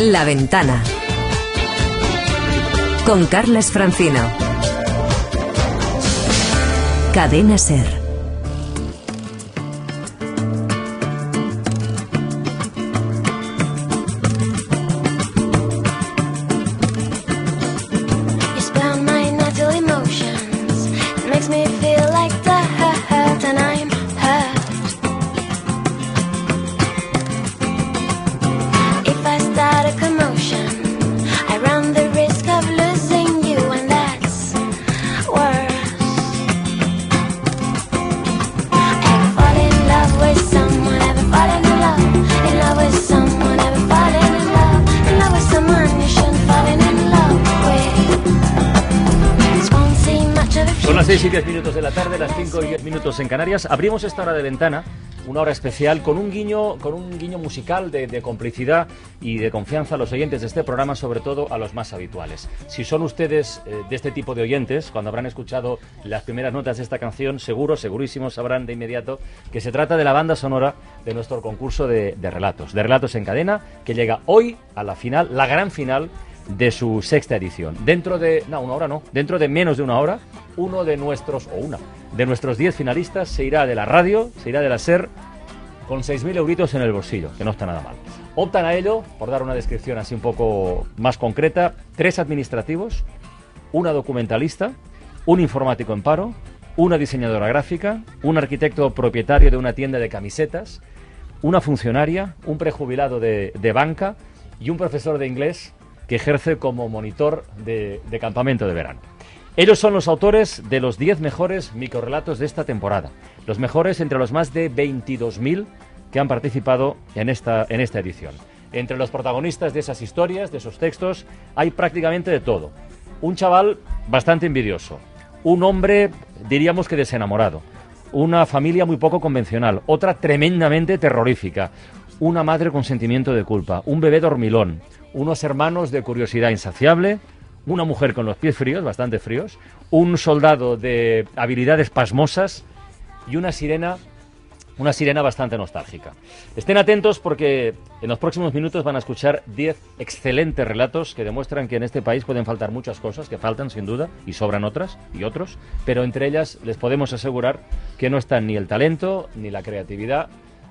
La Ventana. Con Carles Francino. Cadena Ser. En Canarias. Abrimos esta hora de ventana, una hora especial, con un guiño, con un guiño musical de, complicidad y de confianza a los oyentes de este programa, sobre todo a los más habituales. Si son ustedes eh, de este tipo de oyentes, cuando habrán escuchado las primeras notas de esta canción, seguro, segurísimo sabrán de inmediato que se trata de la banda sonora de nuestro concurso de, de relatos, de relatos en cadena, que llega hoy a la final, la gran final de su sexta edición. Dentro de, no, una hora no, dentro de menos de una hora, uno de nuestros, o una, de nuestros diez finalistas se irá de la radio, se irá de la SER con 6.000 euritos en el bolsillo, que no está nada mal. Optan a ello, por dar una descripción así un poco más concreta, tres administrativos, una documentalista, un informático en paro, una diseñadora gráfica, un arquitecto propietario de una tienda de camisetas, una funcionaria, un prejubilado de, de banca y un profesor de inglés que ejerce como monitor de, campamento de verano. Ellos son los autores de los 10 mejores microrelatos de esta temporada, los mejores entre los más de 22.000 que han participado en esta, en esta edición. Entre los protagonistas de esas historias, de esos textos, hay prácticamente de todo. Un chaval bastante envidioso, un hombre, diríamos que desenamorado, una familia muy poco convencional, otra tremendamente terrorífica, una madre con sentimiento de culpa, un bebé dormilón, unos hermanos de curiosidad insaciable, una mujer con los pies fríos, bastante fríos, un soldado de habilidades pasmosas y una sirena, una sirena bastante nostálgica. Estén atentos porque en los próximos minutos van a escuchar 10 excelentes relatos que demuestran que en este país pueden faltar muchas cosas, que faltan sin duda y sobran otras y otros, pero entre ellas les podemos asegurar que no están ni el talento, ni la creatividad,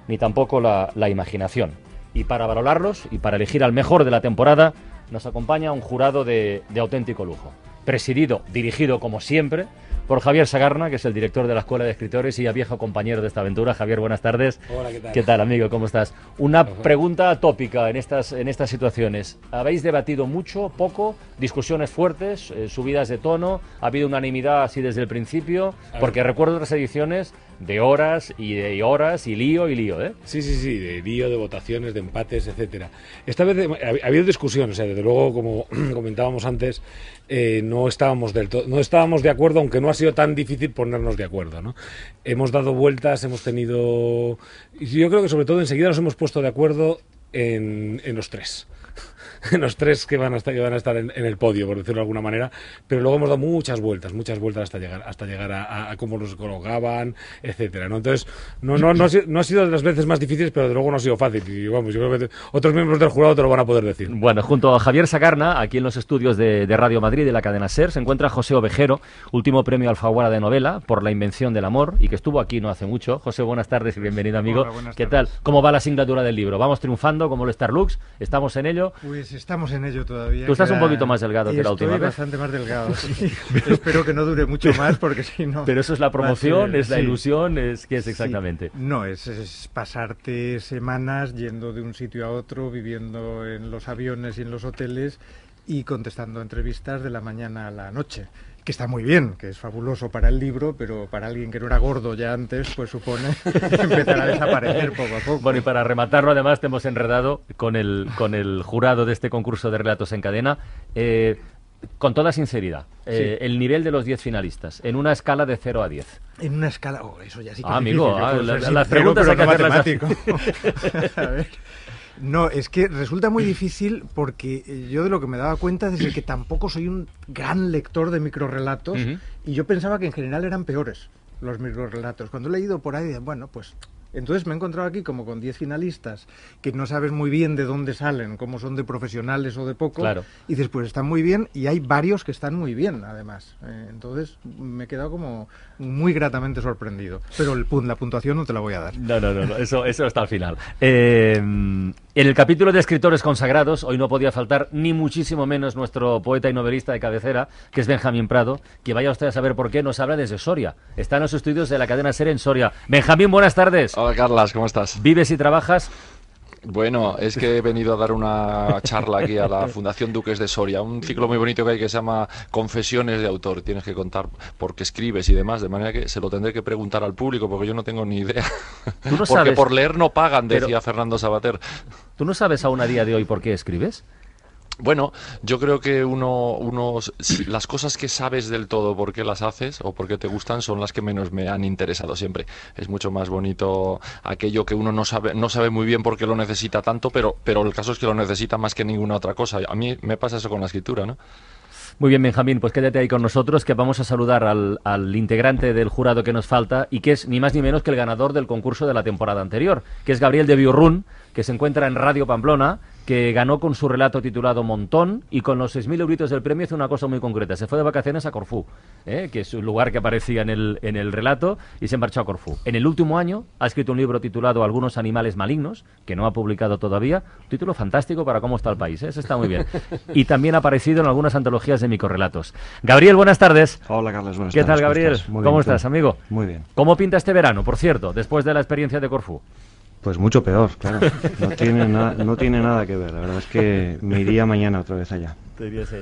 ni tampoco la, la imaginación. Y para valorarlos y para elegir al mejor de la temporada, nos acompaña un jurado de, auténtico lujo. Presidido, dirigido como siempre, por Javier Sagarna, que es el director de la Escuela de Escritores y ya viejo compañero de esta aventura. Javier, buenas tardes. Hola, ¿qué tal? ¿Qué tal, amigo? ¿Cómo estás? Una pregunta tópica en estas, en estas situaciones. ¿Habéis debatido mucho, poco, discusiones fuertes, eh, subidas de tono? ¿Ha habido unanimidad así desde el principio? Porque recuerdo otras ediciones de horas y de horas y lío y lío, ¿eh? Sí, sí, sí, de lío, de votaciones, de empates, etcétera. Esta vez ha, habido discusión, o sea, desde luego, como comentábamos antes, eh, no estábamos del no estábamos de acuerdo, aunque no ha sido tan difícil ponernos de acuerdo, ¿no? Hemos dado vueltas, hemos tenido, yo creo que sobre todo enseguida nos hemos puesto de acuerdo en, en los tres. los tres que van a estar, que van a estar en, el podio, por decirlo de alguna manera, pero luego hemos dado muchas vueltas, muchas vueltas hasta llegar, hasta llegar a, cómo nos colocaban, etcétera, ¿no? Entonces, no, no, no, ha sido de las veces más difíciles, pero de luego no ha sido fácil. Y vamos, yo creo que otros miembros del jurado te lo van a poder decir. Bueno, junto a Javier Sacarna, aquí en los estudios de, Radio Madrid de la cadena SER, se encuentra José Ovejero, último premio Alfaguara de novela por la invención del amor y que estuvo aquí no hace mucho. José, buenas tardes y bienvenido, amigo. ¿Qué tal? ¿Cómo va la asignatura del libro? ¿Vamos triunfando como el Starlux? ¿Estamos en ello? Pues estamos en ello todavía. Tú estás un poquito más delgado que la última vez. bastante más delgado, sí. Espero que no dure mucho más porque si no... Pero eso es la promoción, es la ilusión, es ¿qué es exactamente? No, es, pasarte semanas yendo de un sitio a otro, viviendo en los aviones y en los hoteles y contestando entrevistas de la mañana a la noche que está muy bien, que es fabuloso para el libro, pero para alguien que no era gordo ya antes, pues supone empezar a desaparecer poco a poco. Bueno, y para rematarlo, además, te hemos enredado con el, con el jurado de este concurso de relatos en cadena. Eh, con toda sinceridad, eh, el nivel de los 10 finalistas, en una escala de 0 a 10. En una escala, oh, eso ya sí que ah, es amigo, ah, las preguntas hay que matemático. a ver. No, es que resulta muy difícil porque eh, yo de lo que me daba cuenta es que tampoco soy un gran lector de microrelatos y yo pensaba que en general eran peores los microrelatos. Cuando he leído por ahí, bueno, pues Entonces me he encontrado aquí como con 10 finalistas que no sabes muy bien de dónde salen, cómo son de profesionales o de poco. Claro. Y dices, pues están muy bien y hay varios que están muy bien, además. Eh, entonces me he quedado como muy gratamente sorprendido. Pero el, la puntuación no te la voy a dar. No, no, no, no, eso, eso está al final. Eh, en el capítulo de escritores consagrados, hoy no podía faltar ni muchísimo menos nuestro poeta y novelista de cabecera, que es Benjamín Prado, que vaya usted a saber por qué nos habla desde Soria. Está en los estudios de la cadena Ser en Soria. Benjamín, buenas tardes. Hola Carlas, ¿cómo estás? Vives y trabajas. Bueno, es que he venido a dar una charla aquí a la Fundación Duques de Soria, un ciclo muy bonito que hay que se llama Confesiones de autor. Tienes que contar por qué escribes y demás, de manera que se lo tendré que preguntar al público porque yo no tengo ni idea. No porque sabes- por leer no pagan, Pero- decía Fernando Sabater. ¿Tú no sabes aún a día de hoy por qué escribes? Bueno, yo creo que uno, uno, si- las cosas que sabes del todo por qué las haces o por qué te gustan son las que menos me han interesado siempre. Es mucho más bonito aquello que uno no sabe, no sabe muy bien por qué lo necesita tanto, pero, pero el caso es que lo necesita más que ninguna otra cosa. A mí me pasa eso con la escritura, ¿no? Muy bien, Benjamín, pues quédate ahí con nosotros, que vamos a saludar al, al integrante del jurado que nos falta y que es ni más ni menos que el ganador del concurso de la temporada anterior, que es Gabriel de Biurrún, que se encuentra en Radio Pamplona, que ganó con su relato titulado Montón y con los 6.000 euritos del premio hizo una cosa muy concreta. Se fue de vacaciones a Corfú, ¿eh? que es un lugar que aparecía en el, en el relato, y se marchó a Corfú. En el último año ha escrito un libro titulado Algunos animales malignos, que no ha publicado todavía. Un título fantástico para cómo está el país, ¿eh? Ese está muy bien. Y también ha aparecido en algunas antologías de microrelatos. Gabriel, buenas tardes. Hola Carlos, buenas ¿Qué tardes. tal, Gabriel? estás? Muy ¿Cómo estás, amigo? Muy bien. ¿Cómo pinta este verano, por cierto, después de la experiencia de Corfú? Pues mucho peor, claro. No tiene, nada, no tiene nada que ver. La verdad es que me iría mañana otra vez allá.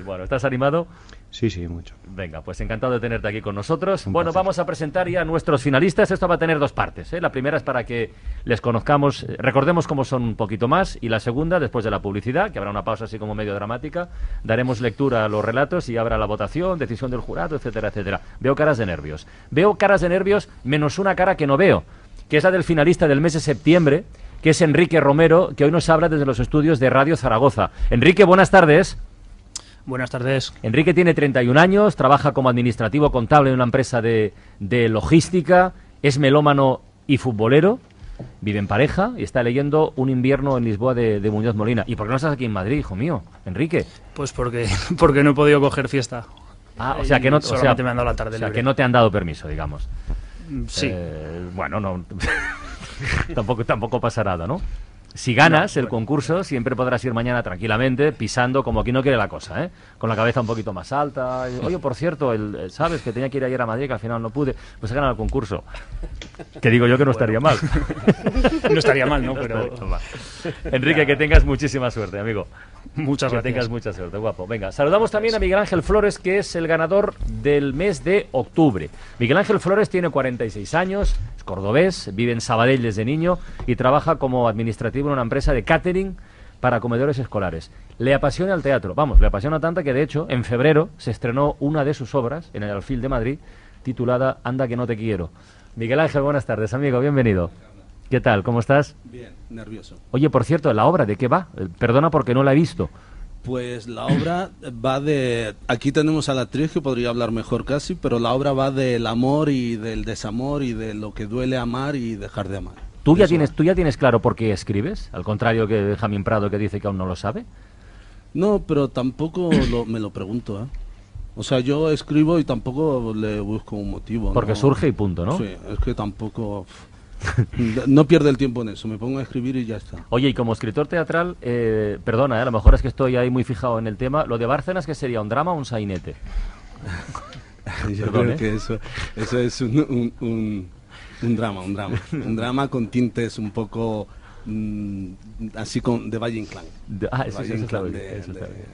Bueno, ¿estás animado? Sí, sí, mucho. Venga, pues encantado de tenerte aquí con nosotros. Un bueno, placer. vamos a presentar ya a nuestros finalistas. Esto va a tener dos partes. ¿eh? La primera es para que les conozcamos, eh, recordemos cómo son un poquito más. Y la segunda, después de la publicidad, que habrá una pausa así como medio dramática, daremos lectura a los relatos y habrá la votación, decisión del jurado, etcétera, etcétera. Veo caras de nervios. Veo caras de nervios menos una cara que no veo, que es la del finalista del mes de septiembre, que es Enrique Romero, que hoy nos habla desde los estudios de Radio Zaragoza. Enrique, buenas tardes. Buenas tardes. Enrique tiene 31 años, trabaja como administrativo contable en una empresa de, de logística, es melómano y futbolero, vive en pareja y está leyendo Un invierno en Lisboa de, de Muñoz Molina. ¿Y por qué no estás aquí en Madrid, hijo mío? Enrique. Pues porque, porque no he podido coger fiesta. Ah, o sea que no, o sea, Solamente me han dado la tarde o sea, libre. que no te han dado permiso, digamos. Sí. Eh, bueno, no. tampoco, tampoco pasa nada, ¿no? Si ganas el concurso, siempre podrás ir mañana tranquilamente, pisando como aquí no quiere la cosa, ¿eh? Con la cabeza un poquito más alta. Oye, por cierto, el, ¿sabes que tenía que ir ayer a Madrid, que al final no pude? Pues he ganado el concurso. Que digo yo que no estaría mal. No estaría mal, ¿no? No Pero estaría mal. Enrique, que tengas muchísima suerte, amigo. muchas que gracias. tengas mucha suerte, guapo. Venga, saludamos también a Miguel Ángel Flores, que es el ganador del mes de octubre. Miguel Ángel Flores tiene 46 años, es cordobés, vive en Sabadell desde niño y trabaja como administrativo en una empresa de catering para comedores escolares. Le apasiona el teatro, vamos, le apasiona tanto que de hecho en febrero se estrenó una de sus obras en el Alfil de Madrid titulada Anda que no te quiero. Miguel Ángel, buenas tardes, amigo, bienvenido. ¿Qué tal? ¿Cómo estás? Bien, nervioso. Oye, por cierto, ¿la obra de qué va? Eh, Perdona porque no la he visto. Pues la obra va de... Aquí tenemos a la actriz que podría hablar mejor casi, pero la obra va del amor y del desamor y de lo que duele amar y dejar de amar. ¿Tú ya, tienes. ¿Tú ya tienes claro por qué escribes? Al contrario que Benjamín Prado que dice que aún no lo sabe. No, pero tampoco lo- me lo pregunto, ¿eh? O sea, yo escribo y tampoco le busco un motivo. Porque ¿no? surge y punto, ¿no? Sí, es que tampoco... No pierdo el tiempo en eso, me pongo a escribir y ya está. Oye, y como escritor teatral, eh, perdona, eh, a lo mejor es que estoy ahí muy fijado en el tema. ¿Lo de Bárcenas que sería un drama o un sainete? Yo Perdón, creo ¿eh? que eso, eso es un, un, un- un drama, un drama. Un drama con tintes un poco mm, así con, de Valle Inclán. De- ah, eso, eso está Inclán bien, de- eso está de- bien.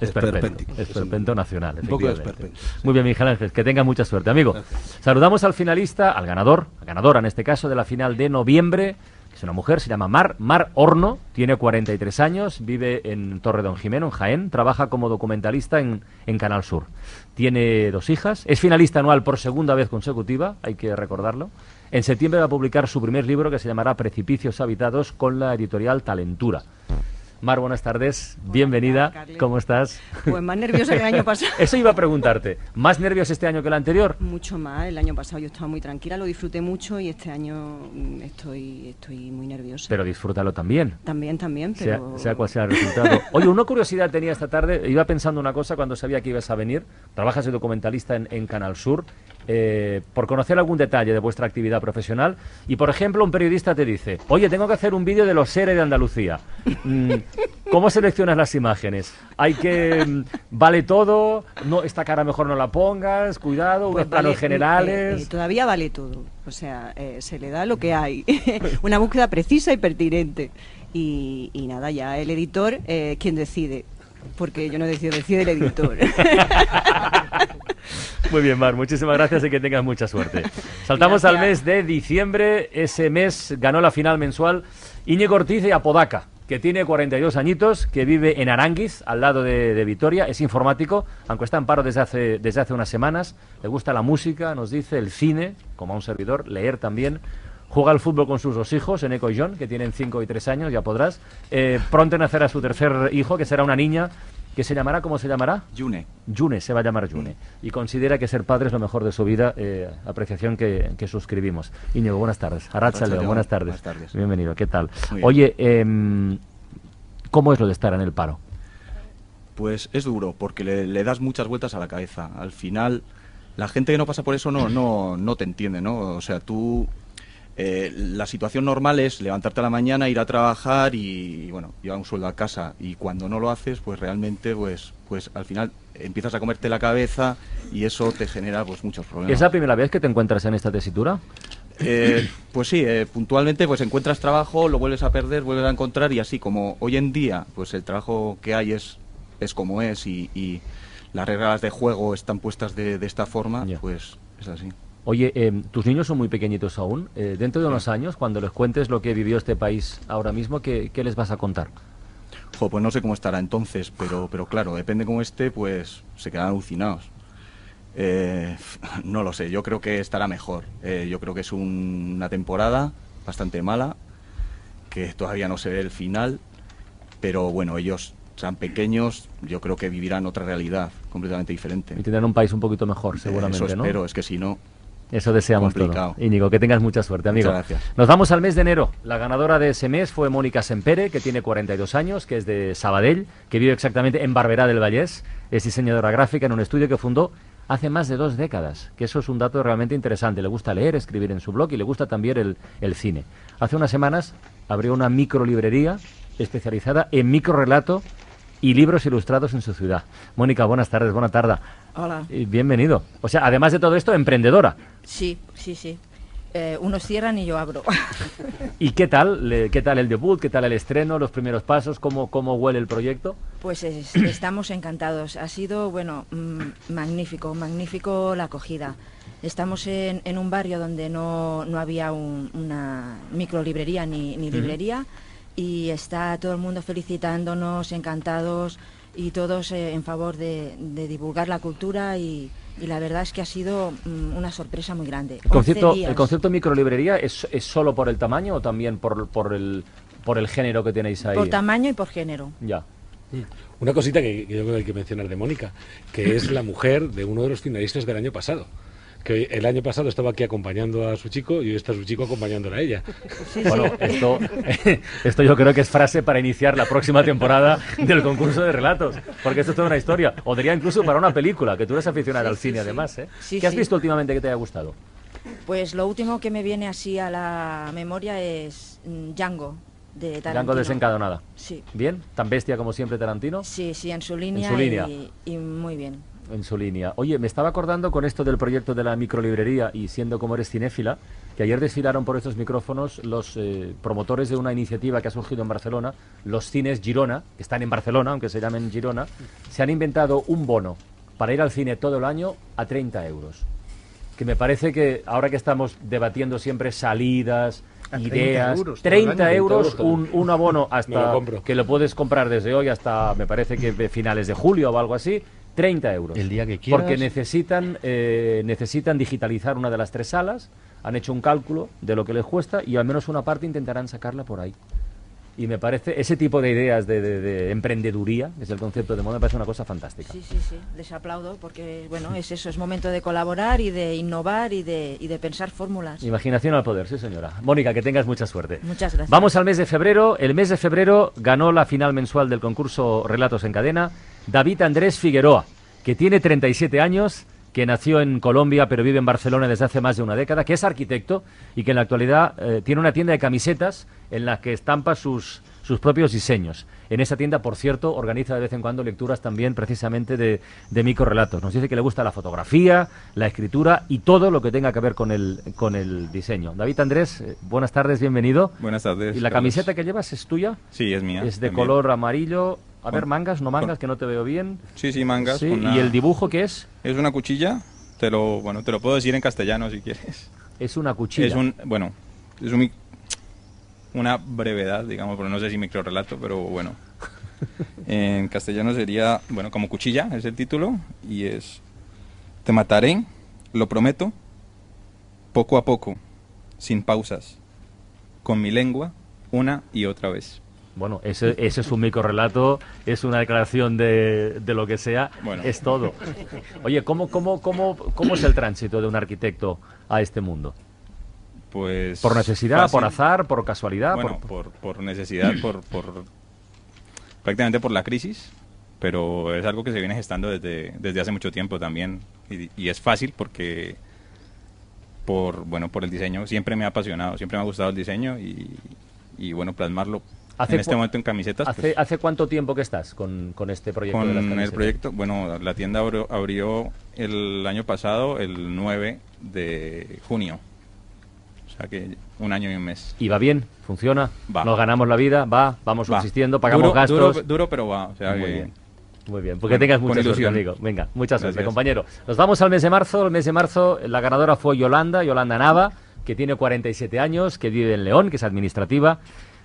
Esperpento. Esperpento, nacional. Un poco esperpento, sí. Muy bien, Miguel Ángel, que tenga mucha suerte, amigo. Gracias. Saludamos al finalista, al ganador, ganadora en este caso de la final de noviembre, es una mujer, se llama Mar, Mar Horno, tiene 43 años, vive en Torre Don Jimeno, en Jaén, trabaja como documentalista en, en Canal Sur. Tiene dos hijas, es finalista anual por segunda vez consecutiva, hay que recordarlo. En septiembre va a publicar su primer libro que se llamará Precipicios Habitados con la editorial Talentura. Mar, buenas tardes, bienvenida, Carles. ¿cómo estás? Pues más nerviosa que el año pasado. Eso iba a preguntarte, ¿más nervios este año que el anterior? Mucho más. El año pasado yo estaba muy tranquila, lo disfruté mucho y este año mm, estoy, estoy muy nerviosa. Pero disfrútalo también. También, también, Sea, pero... sea cual sea el resultado. Oye, una curiosidad tenía esta tarde, iba pensando una cosa cuando sabía que ibas a venir, trabajas de documentalista en, en Canal Sur, eh, por conocer algún detalle de vuestra actividad profesional, y por ejemplo un periodista te dice, oye, tengo que hacer un vídeo de los seres de Andalucía. Mm, ¿Cómo seleccionas las imágenes? Hay que... mm, ¿Vale todo? No, esta cara mejor no la pongas, cuidado, Pues unos planos vale, eh, generales... eh, todavía vale todo. O sea, eh, se le da lo que hay. Una búsqueda precisa y pertinente. Y, y nada, ya el editor eh, quien decide. Porque yo no decido, decide el editor. Muy bien, Mar, muchísimas gracias y que tengas mucha suerte. Saltamos al mes Gracias. de diciembre. Ese mes ganó la final mensual Íñigo Ortiz de Apodaca, que tiene 42 añitos, que vive en Aranguiz, al lado de, de Vitoria. Es informático, aunque está en paro desde hace, desde hace unas semanas. Le gusta la música, nos dice, el cine, como a un servidor, leer también. Juega al fútbol con sus dos hijos, Eneco y John, que tienen 5 y 3 años, ya podrás. Eh, pronto nacerá su tercer hijo, que será una niña, que se llamará, ¿cómo se llamará? Yune. Yune, se va a llamar Yune. Y considera que ser padre es lo mejor de su vida, eh, apreciación que, que suscribimos. Íñigo, buenas tardes. León, buenas tardes. buenas tardes. Bienvenido, ¿qué tal? Oye, em, ¿cómo es lo de estar en el paro? Pues es duro, porque le, le das muchas vueltas a la cabeza. Al final, la gente que no pasa por eso no, no, no te entiende, ¿no? O sea, tú... eh, la situación normal es levantarte a la mañana, ir a trabajar y, y, bueno, llevar un sueldo a casa. Y cuando no lo haces, pues realmente, pues, pues al final empiezas a comerte la cabeza y eso te genera pues muchos problemas. ¿Es la primera vez que te encuentras en esta tesitura? Eh, pues sí, eh, puntualmente pues encuentras trabajo, lo vuelves a perder, vuelves a encontrar y así como hoy en día pues el trabajo que hay es, es como es y, y las reglas de juego están puestas de, de esta forma, pues es así. Oye, em, tus niños son muy pequeñitos aún. Eh, dentro de unos años, cuando les cuentes lo que vivió este país ahora mismo, ¿qué, qué les vas a contar? Jo, pues no sé cómo estará entonces, pero, pero claro, depende cómo esté, pues se quedan alucinados. Eh, no lo sé, yo creo que estará mejor. Eh, yo creo que es un- una temporada bastante mala, que todavía no se ve el final, pero bueno, ellos sean pequeños, yo creo que vivirán otra realidad completamente diferente. Y tendrán un país un poquito mejor, seguramente, Eso ¿no? espero, es que si no, Eso deseamos Complicado. todo. Íñigo, que tengas mucha suerte, amigo. Muchas gracias. Nos vamos al mes de enero. La ganadora de ese mes fue Mónica Sempere, que tiene 42 años, que es de Sabadell, que vive exactamente en Barberá del Vallés. Es diseñadora gráfica en un estudio que fundó hace más de dos décadas, que eso es un dato realmente interesante. Le gusta leer, escribir en su blog y le gusta también el, el cine. Hace unas semanas abrió una microlibrería especializada en microrelato y libros ilustrados en su ciudad. Mónica, buenas tardes, buena tarde. Hola. Y bienvenido. O sea, además de todo esto, emprendedora. Sí, sí, sí. Eh, unos cierran y yo abro. ¿Y qué tal? Le- ¿Qué tal el debut? ¿Qué tal el estreno? ¿Los primeros pasos? ¿Cómo, cómo huele el proyecto? Pues es- estamos encantados. Ha sido, bueno, mm, magnífico, magnífico la acogida. Estamos en, en un barrio donde no, no había un- una microlibrería ni, librería y está todo el mundo felicitándonos, encantados y todos eh, en favor de, de divulgar la cultura y, y la verdad es que ha sido mm, una sorpresa muy grande. ¿El concepto, 11 días. el concepto microlibrería es, es solo por el tamaño o también por, por, el, por el género que tenéis ahí? Por tamaño y por género. Ya. Una cosita que, que yo creo que hay que mencionar de Mónica, que es la mujer de uno de los finalistas del año pasado. Que el año pasado estaba aquí acompañando a su chico y hoy está su chico acompañándola a ella. Bueno, esto, esto yo creo que es frase para iniciar la próxima temporada del concurso de relatos, porque esto es toda una historia. O diría incluso para una película, que tú eres aficionada Sí, al sí, cine sí. además. ¿eh? Sí, ¿Qué has sí. visto últimamente que te haya gustado? Pues lo último que me viene así a la memoria es mm, Django de Tarantino. Django desencadenada. Sí. ¿Bien? ¿Tan bestia como siempre Tarantino? Sí, sí, en su línea, su línea. Y, y muy bien. En su línea. Oye, me estaba acordando con esto del proyecto de la microlibrería y siendo como eres cinéfila, que ayer desfilaron por estos micrófonos los eh, promotores de una iniciativa que ha surgido en Barcelona, los cines Girona, que están en Barcelona, aunque se llamen Girona, se han inventado un bono para ir al cine todo el año a 30 euros. Que me parece que ahora que estamos debatiendo siempre salidas, A 30 ideas, euros todo el 30 año. euros Todo, todo. un, un abono hasta lo que lo puedes comprar desde hoy hasta, me parece que de finales de julio o algo así, 30 euros. El día que quieras. Porque necesitan, eh, necesitan digitalizar una de las tres salas, han hecho un cálculo de lo que les cuesta y al menos una parte intentarán sacarla por ahí. y me parece ese tipo de ideas de, de- de emprendeduría, que es el concepto de moda, me parece una cosa fantástica. Sí, sí, sí, les aplaudo porque, bueno, es eso, es momento de colaborar y de innovar y de, y de pensar fórmulas. Imaginación al poder, sí señora. Mónica, que tengas mucha suerte. Muchas gracias. Vamos al mes de febrero. El mes de febrero ganó la final mensual del concurso Relatos en Cadena David Andrés Figueroa, que tiene 37 años, que nació en Colombia pero vive en Barcelona desde hace más de una década, que es arquitecto y que en la actualidad eh, tiene una tienda de camisetas en la que estampa sus, sus propios diseños. En esa tienda, por cierto, organiza de vez en cuando lecturas también precisamente de, de microrelatos. Nos dice que le gusta la fotografía, la escritura y todo lo que tenga que ver con el, con el diseño. David Andrés, eh, buenas tardes, bienvenido. Buenas tardes. ¿Y la Carlos. camiseta que llevas es tuya? Sí, es mía. Es de también. color amarillo. A ver, mangas, no mangas, que no te veo bien. Sí, sí, mangas. Sí, con una- ¿Y el dibujo qué es? Es una cuchilla. Te lo, bueno, te lo puedo decir en castellano si quieres. Es una cuchilla. Es un, bueno, es un, una brevedad, digamos, pero no sé si microrelato, pero bueno. En castellano sería, bueno, como cuchilla es el título y es Te mataré, lo prometo, poco a poco, sin pausas, con mi lengua, una y otra vez. Bueno, ese, ese es un microrelato, es una declaración de, de lo que sea, Bueno. es todo. Oye, ¿cómo, cómo, cómo, ¿cómo es el tránsito de un arquitecto a este mundo? Pues ¿Por necesidad, fácil. por azar, por casualidad? Bueno, por... por, por necesidad, por, por prácticamente por la crisis, pero es algo que se viene gestando desde, desde hace mucho tiempo también y, y es fácil porque por bueno por el diseño siempre me ha apasionado, siempre me ha gustado el diseño y, y bueno plasmarlo ¿Hace en este momento en camisetas. ¿Hace, pues, ¿Hace cuánto tiempo que estás con, con este proyecto de las con el proyecto, bueno, la tienda abrió, abrió el año pasado, el 9 de junio. O sea que un año y un mes. ¿Y va bien? ¿Funciona? Va. ¿Nos ganamos la vida? ¿Va? ¿Vamos Va. subsistiendo? ¿Pagamos Duro- gastos? Duro, duro, pero va. O sea Muy que- bien. Muy bien, porque Con- tengas con mucha suerte, amigo. Venga, mucha suerte, Gracias. compañero. Nos vamos al mes de marzo. El mes de marzo, la ganadora fue Yolanda, Yolanda Nava, que tiene 47 años, que vive en León, que es administrativa.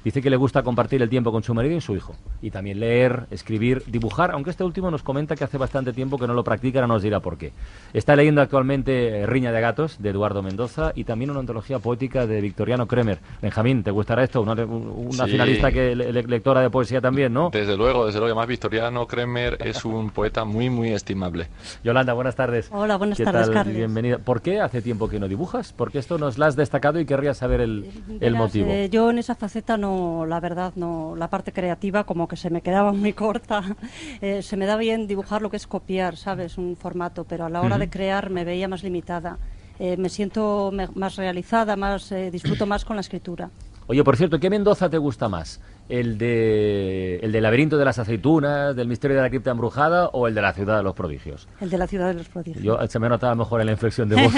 Dice que le gusta compartir el tiempo con su marido y su hijo. Y también leer, escribir, dibujar, aunque este último nos comenta que hace bastante tiempo que no lo practica, no nos dirá por qué. Está leyendo actualmente eh, Riña de Gatos, de Eduardo Mendoza, y también una antología poética de Victoriano Kremer. Benjamín, ¿te gustará esto? Una, una Sí. finalista que le- le- lectora de poesía también, ¿no? Desde luego, desde luego. Además, Victoriano Kremer es un poeta muy, muy estimable. Yolanda, buenas tardes. Hola, buenas ¿Qué tardes, tal? Carles. Bienvenida. ¿Por qué hace tiempo que no dibujas? Porque esto nos lo has destacado y querría saber el, el Verás, motivo. eh, yo en esa faceta no, la verdad, no, la parte creativa como que se me quedaba muy corta. Eh, se me da bien dibujar lo que es copiar, ¿sabes? Un formato, pero a la hora de crear me veía más limitada. Eh, me siento me- más realizada, más eh, disfruto más con la escritura. Oye, por cierto, ¿qué Mendoza te gusta más? ¿El de el del laberinto de las aceitunas, del misterio de la cripta embrujada o el de la ciudad de los prodigios? El de la ciudad de los prodigios. Yo se me notaba mejor en la inflexión de voz.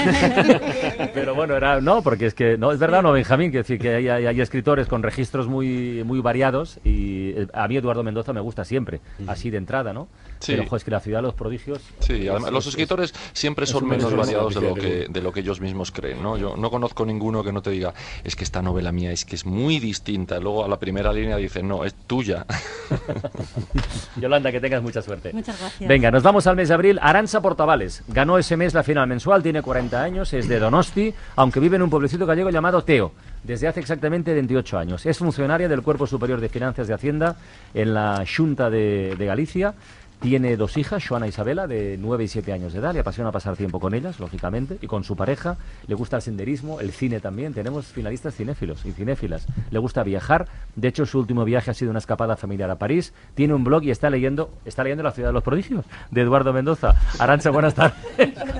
Pero bueno, era no, porque es que no es verdad, no Benjamín, que decir que hay, hay- hay escritores con registros muy muy variados y eh, a mí Eduardo Mendoza me gusta siempre, así de entrada, ¿no? Sí. Pero ojo, es que la ciudad de los prodigios Sí, es- además, los es- escritores siempre es son menos variados de lo, que, de lo que ellos mismos creen, ¿no? Yo no conozco ninguno que no te diga, es que esta novela mía es que es muy distinta. Luego a la primera línea dice, no, es tuya. Yolanda, que tengas mucha suerte. Muchas gracias. Venga, nos vamos al mes de abril. Aranza Portavales ganó ese mes la final mensual, tiene 40 años, es de Donosti, aunque vive en un pueblecito gallego llamado Teo, desde hace exactamente 28 años. Es funcionaria del Cuerpo Superior de Finanzas de Hacienda en la Junta de, de Galicia. Tiene dos hijas, Joana e Isabela, de 9 y 7 años de edad. Le apasiona pasar tiempo con ellas, lógicamente, y con su pareja. Le gusta el senderismo, el cine también. Tenemos finalistas cinéfilos y cinéfilas. Le gusta viajar. De hecho, su último viaje ha sido una escapada familiar a París. Tiene un blog y está leyendo, está leyendo La ciudad de los prodigios, de Eduardo Mendoza. Arancha, buenas tardes.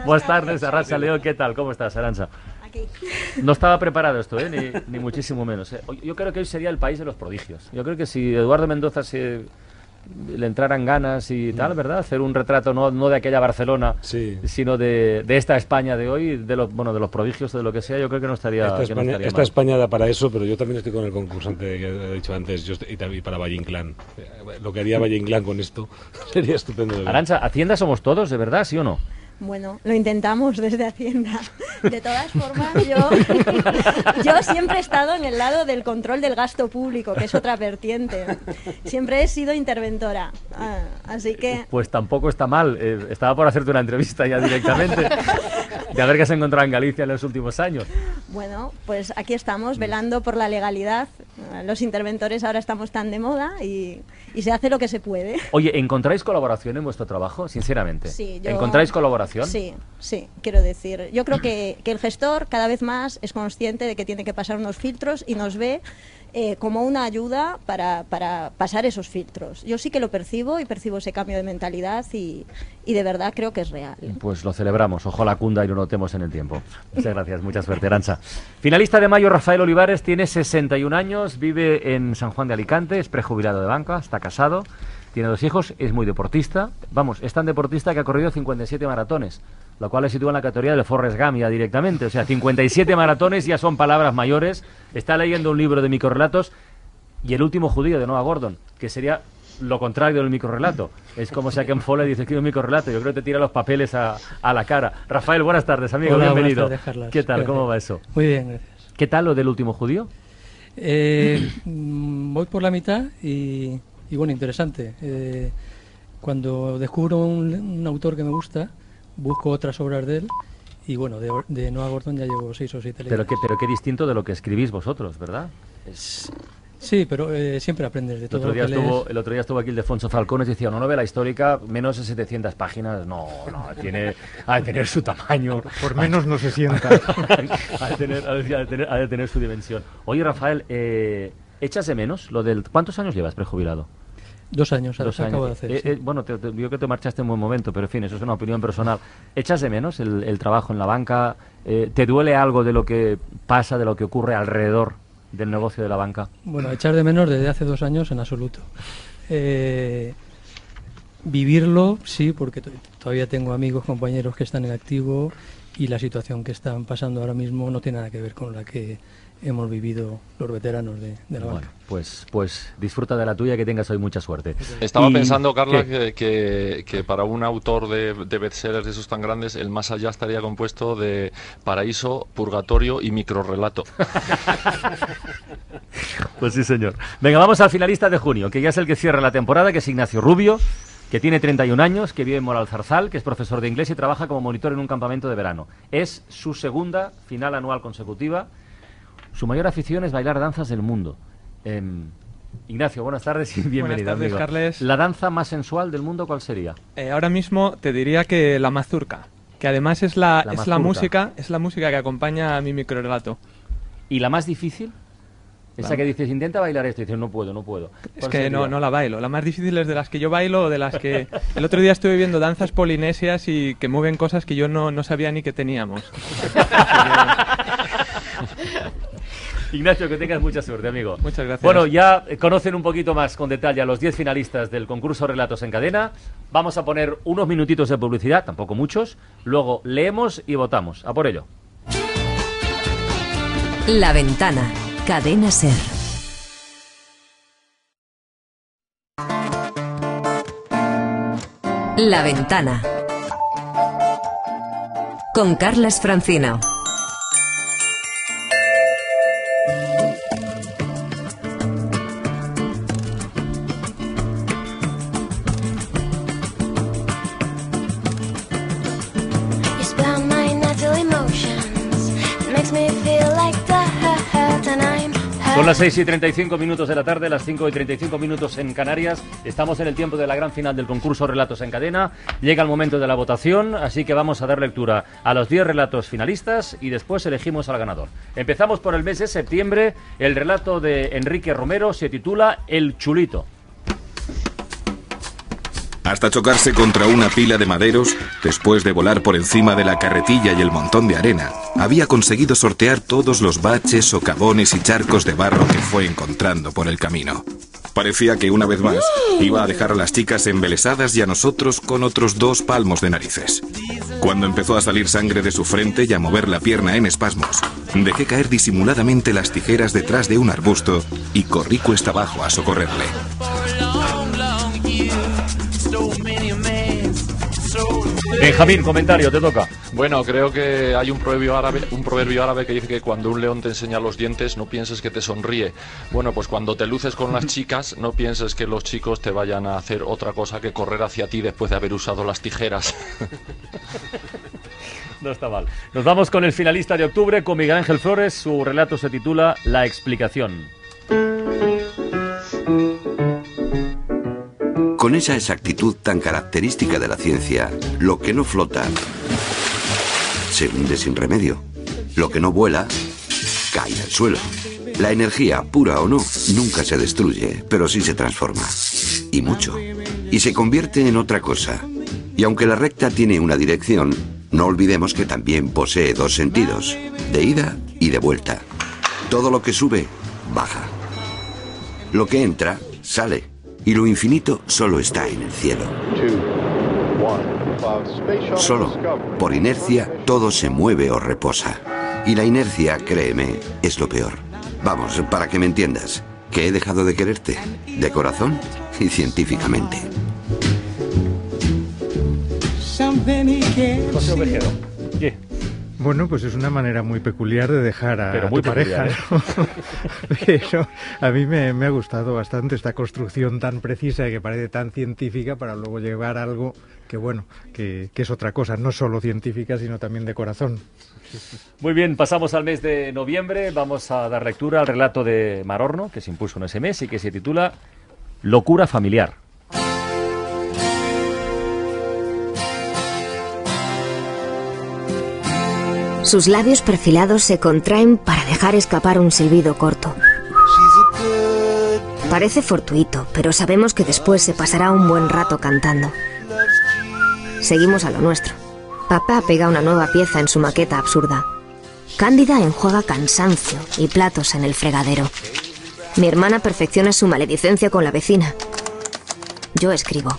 buenas tardes, Arancha León. ¿Qué tal? ¿Cómo estás, Arancha? No estaba preparado esto, ¿eh? ni, ni muchísimo menos. ¿eh? Yo creo que hoy sería el país de los prodigios. Yo creo que si Eduardo Mendoza se le entraran ganas y tal, ¿verdad? Hacer un retrato no, no de aquella Barcelona, sino de, de esta España de hoy, de los, bueno, de los prodigios, de lo que sea, yo creo que no estaría, Esta que no España, estaría esta. España da para eso, pero yo también estoy con el concursante que he dicho antes, yo estoy- y también para Valle Inclán. Eh, Lo que haría Valle Inclán con esto sería estupendo. Arancha, Hacienda somos todos, ¿de verdad, sí o no? Bueno, lo intentamos desde Hacienda. De todas formas, yo, yo siempre he estado en el lado del control del gasto público, que es otra vertiente. Siempre he sido interventora. Ah, así que, Pues tampoco está mal. eh, estaba por hacerte una entrevista ya directamente, de a ver qué se ha encontrado en Galicia en los últimos años. bueno, pues aquí estamos velando por la legalidad Los interventores ahora estamos tan de moda y, y se hace lo que se puede. Oye, ¿encontráis colaboración en vuestro trabajo? Sinceramente. Sí, yo- ¿Encontráis colaboración? Sí, sí, quiero decir. Yo creo que, que el gestor cada vez más es consciente de que tiene que pasar unos filtros y nos ve eh, como una ayuda para, para pasar esos filtros. Yo sí que lo percibo y percibo ese cambio de mentalidad y, y de verdad creo que es real. Pues lo celebramos. Ojalá cunda y lo notemos en el tiempo. Muchas gracias, mucha suerte, Arancha. Finalista de mayo, Rafael Olivares, tiene 61 años, vive en San Juan de Alicante, es prejubilado de banca, está casado, tiene dos hijos, es muy deportista. Vamos, es tan deportista que ha corrido 57 maratones, lo cual le sitúa en la categoría de Forrest Gump ya directamente. O sea, 57 maratones ya son palabras mayores. Está leyendo un libro de microrelatos y el último judío de Noah Gordon, que sería lo contrario del microrelato. Es como si a Ken Follett dice que es un microrelato. Yo creo que te tira los papeles a, a la cara. Rafael, buenas tardes, amigo. Hola, bienvenido. tardes. ¿Qué tal? Gracias. ¿Cómo va eso? Muy bien, gracias. ¿Qué tal lo del último judío? Eh, voy por la mitad y, y bueno, interesante. Eh, cuando descubro un, un autor que me gusta, busco otras obras de él y bueno, de, de Noah Gordon ya llevo seis o siete Pero libros. qué, pero qué distinto de lo que escribís vosotros, ¿verdad? Es- Sí, pero eh, siempre aprendes de El todo otro, lo día que estuvo, lees. el otro día estuvo aquí el Defonso Falcones y decía, una novela histórica, menos de 700 páginas, no, no, tiene, ha de tener su tamaño. Por menos no se sienta. ha, de tener, ha de tener- ha de tener su dimensión. Oye, Rafael, eh, ¿echas de menos lo del... ¿Cuántos años llevas prejubilado? Dos años, Dos acabo de años. hacer. Eh, sí. eh, bueno, te, te- yo que te marchaste en buen momento, pero en fin, eso es una opinión personal. ¿Echas de menos el, el trabajo en la banca? Eh, ¿Te duele algo de lo que pasa, de lo que ocurre alrededor del negocio de la banca? Bueno, echar de menos desde hace dos años en absoluto. Eh, vivirlo, sí, porque to- todavía tengo amigos, compañeros que están en activo y la situación que están pasando ahora mismo no tiene nada que ver con la que hemos vivido los veteranos de, de la Bueno, banca. pues, pues disfruta de la tuya, que tengas hoy mucha suerte. Estaba Y- pensando, Carla, que, que- que para un autor de, de bestsellers de esos tan grandes, el más allá estaría compuesto de paraíso, purgatorio y microrelato. Pues sí, señor. Venga, vamos al finalista de junio, que ya es el que cierra la temporada, que es Ignacio Rubio, que tiene 31 años, que vive en Moral Zarzal, que es profesor de inglés y trabaja como monitor en un campamento de verano. Es su segunda final anual consecutiva. Su mayor afición es bailar danzas del mundo. Em, Ignacio, buenas tardes y bienvenido. tardes, amigo. Carles. ¿La danza más sensual del mundo cuál sería? Eh, ahora mismo te diría que la mazurca, que además es la, La es la música, es la música que acompaña a mi microrelato. ¿Y la más difícil? Esa que dices, intenta bailar esto, y dices, no puedo, no puedo. Es ¿Cuál que no, no la bailo. La más difícil es de las que yo bailo o de las que... El otro día estuve viendo danzas polinesias y que mueven cosas que yo no, no sabía ni que teníamos. Ignacio, que tengas mucha suerte, amigo. Muchas gracias. Bueno, ya eh, conocen un poquito más con detalle a los 10 finalistas del concurso Relatos en Cadena. Vamos a poner unos minutitos de publicidad, tampoco muchos. Luego leemos y votamos. A por ello. La ventana. Cadena Ser. La ventana. Con Carlas Francino. Son las 6 y 35 minutos de la tarde, las 5 y 35 minutos en Canarias. Estamos en el tiempo de la gran final del concurso Relatos en Cadena. Llega el momento de la votación, así que vamos a dar lectura a los 10 relatos finalistas y después elegimos al ganador. Empezamos por el mes de septiembre. El relato de Enrique Romero se titula El Chulito. Hasta chocarse contra una pila de maderos, después de volar por encima de la carretilla y el montón de arena, había conseguido sortear todos los baches, socavones y charcos de barro que fue encontrando por el camino. Parecía que una vez más iba a dejar a las chicas embelesadas y a nosotros con otros dos palmos de narices. Cuando empezó a salir sangre de su frente y a mover la pierna en espasmos, dejé caer disimuladamente las tijeras detrás de un arbusto y corrí cuesta abajo a socorrerle. Benjamín, comentario, te toca. Bueno, creo que hay un proverbio árabe, un proverbio árabe que dice que cuando un león te enseña los dientes, no pienses que te sonríe. Bueno, pues cuando te luces con las chicas, no pienses que los chicos te vayan a hacer otra cosa que correr hacia ti después de haber usado las tijeras. No está mal. Nos vamos con el finalista de octubre, con Miguel Ángel Flores. Su relato se titula La explicación. Con esa exactitud tan característica de la ciencia, lo que no flota se hunde sin remedio. Lo que no vuela cae al suelo. La energía, pura o no, nunca se destruye, pero sí se transforma. Y mucho. Y se convierte en otra cosa. Y aunque la recta tiene una dirección, no olvidemos que también posee dos sentidos, de ida y de vuelta. Todo lo que sube, baja. Lo que entra, sale. Y lo infinito solo está en el cielo. Solo, por inercia, todo se mueve o reposa. Y la inercia, créeme, es lo peor. Vamos, para que me entiendas, que he dejado de quererte, de corazón y científicamente. José. Bueno, pues es una manera muy peculiar de dejar a, Pero muy tu pareja. Pero a mí me, me ha gustado bastante esta construcción tan precisa y que parece tan científica para luego llevar algo que, bueno, que, que es otra cosa, no solo científica, sino también de corazón. Muy bien, pasamos al mes de noviembre. Vamos a dar lectura al relato de Marorno, que se impuso en ese mes y que se titula Locura familiar. Sus labios perfilados se contraen para dejar escapar un silbido corto. Parece fortuito, pero sabemos que después se pasará un buen rato cantando. Seguimos a lo nuestro. Papá pega una nueva pieza en su maqueta absurda. Cándida enjuaga cansancio y platos en el fregadero. Mi hermana perfecciona su maledicencia con la vecina. Yo escribo.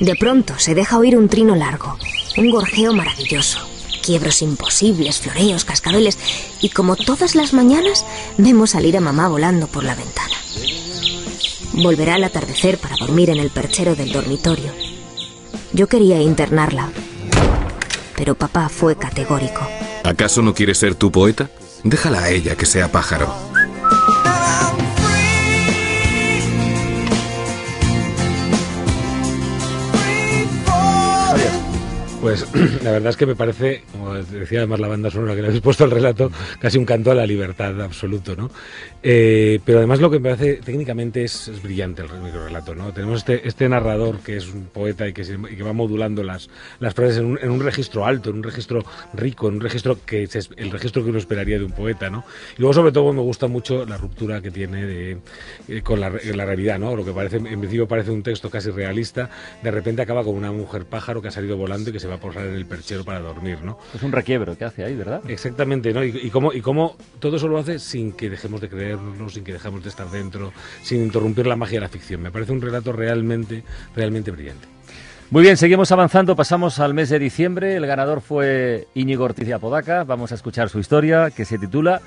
De pronto se deja oír un trino largo, un gorjeo maravilloso, quiebros imposibles, floreos, cascabeles, y como todas las mañanas, vemos salir a mamá volando por la ventana. Volverá al atardecer para dormir en el perchero del dormitorio. Yo quería internarla, pero papá fue categórico. ¿Acaso no quieres ser tu poeta? Déjala a ella que sea pájaro. Pues la verdad es que me parece, como decía además la banda sonora que le habéis puesto al relato, casi un canto a la libertad absoluto, ¿no? Eh, pero además lo que me parece técnicamente es, es brillante el microrelato, ¿no? Tenemos este, este narrador que es un poeta y que, se- y que va modulando las, las frases en un, en un registro alto, en un registro rico, en un registro que es el registro que uno esperaría de un poeta, ¿no? Y luego sobre todo me gusta mucho la ruptura que tiene de, eh, con la, la realidad, ¿no? Lo que parece, en principio parece un texto casi realista, de repente acaba con una mujer pájaro que ha salido volando y que se va a posar en el perchero para dormir, ¿no? Es un requiebro que hace ahí, ¿verdad? Exactamente, ¿no? Y, y cómo, y cómo todo eso lo hace sin que dejemos de creerlo, sin que dejemos de estar dentro, sin interrumpir la magia de la ficción. Me parece un relato realmente, realmente brillante. Muy bien, seguimos avanzando, pasamos al mes de diciembre. El ganador fue Íñigo Ortiz de Apodaca. Vamos a escuchar su historia que se titula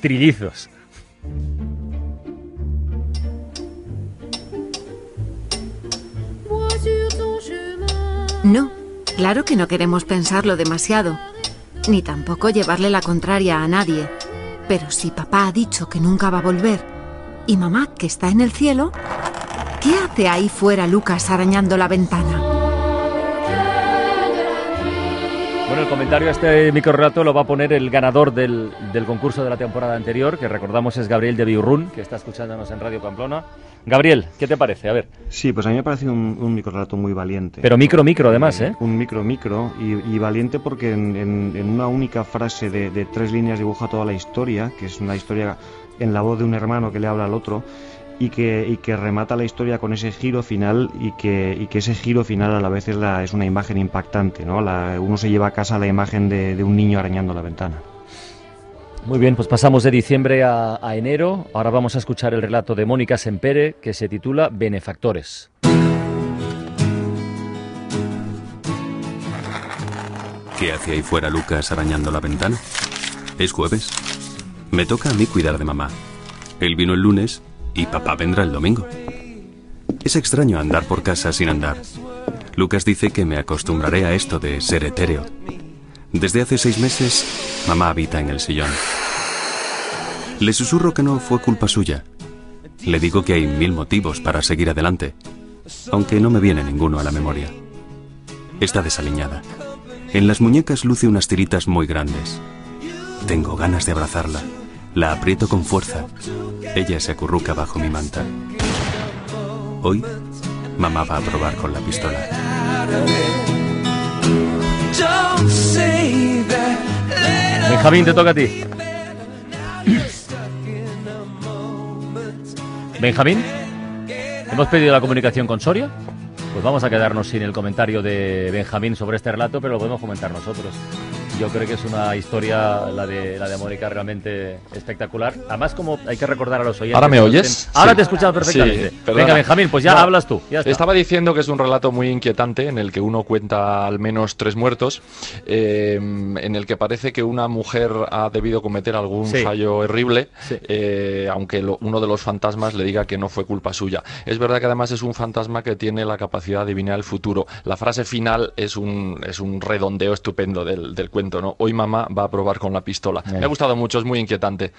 Trillizos. No, claro que no queremos pensarlo demasiado, ni tampoco llevarle la contraria a nadie. Pero si papá ha dicho que nunca va a volver y mamá que está en el cielo, ¿qué hace ahí fuera Lucas arañando la ventana? Bueno, el comentario a este microrelato lo va a poner el ganador del, del concurso de la temporada anterior, que recordamos es Gabriel de Biurrún, que está escuchándonos en Radio Pamplona. Gabriel, ¿qué te parece? A ver. Sí, pues a mí me ha parecido un, un microrelato muy valiente. Pero micro, micro además, ¿eh? Un micro, micro y, y valiente porque en, en- en una única frase de, de tres líneas dibuja toda la historia, que es una historia en la voz de un hermano que le habla al otro y que, y que remata la historia con ese giro final y que, y que ese giro final a la vez es, la, es una imagen impactante, ¿no? La- uno se lleva a casa la imagen de, de un niño arañando la ventana. Muy bien, pues pasamos de diciembre a, enero. Ahora vamos a escuchar el relato de Mónica Sempere, que se titula Benefactores. ¿Qué hace ahí fuera Lucas arañando la ventana? Es jueves. Me toca a mí cuidar de mamá. Él vino el lunes y papá vendrá el domingo. Es extraño andar por casa sin andar. Lucas dice que me acostumbraré a esto de ser etéreo. Desde hace seis meses, mamá habita en el sillón. Le susurro que no fue culpa suya. Le digo que hay mil motivos para seguir adelante, aunque no me viene ninguno a la memoria. Está desaliñada. En las muñecas luce unas tiritas muy grandes. Tengo ganas de abrazarla. La aprieto con fuerza. Ella se acurruca bajo mi manta. Hoy, mamá va a probar con la pistola. Benjamín, te toca a ti. Benjamín, ¿hemos pedido la comunicación con Soria? Pues vamos a quedarnos sin el comentario de Benjamín sobre este relato, pero lo podemos comentar nosotros. Yo creo que es una historia, la de, la de Mónica, realmente espectacular. Además, como hay que recordar a los oyentes... ¿Ahora me oyes? Ahora Sí. te he escuchado perfectamente. Sí. Venga, Benjamín, pues ya No, hablas tú. Ya. Estaba diciendo que es un relato muy inquietante en el que uno cuenta al menos tres muertos, eh, en el que parece que una mujer ha debido cometer algún Sí. fallo horrible, eh, aunque lo- uno de los fantasmas le diga que no fue culpa suya. Es verdad que además es un fantasma que tiene la capacidad de adivinar el futuro. La frase final es un, es un redondeo estupendo del, del cuento, ¿no? Hoy mamá va a probar con la pistola. Me ha gustado mucho, es muy inquietante.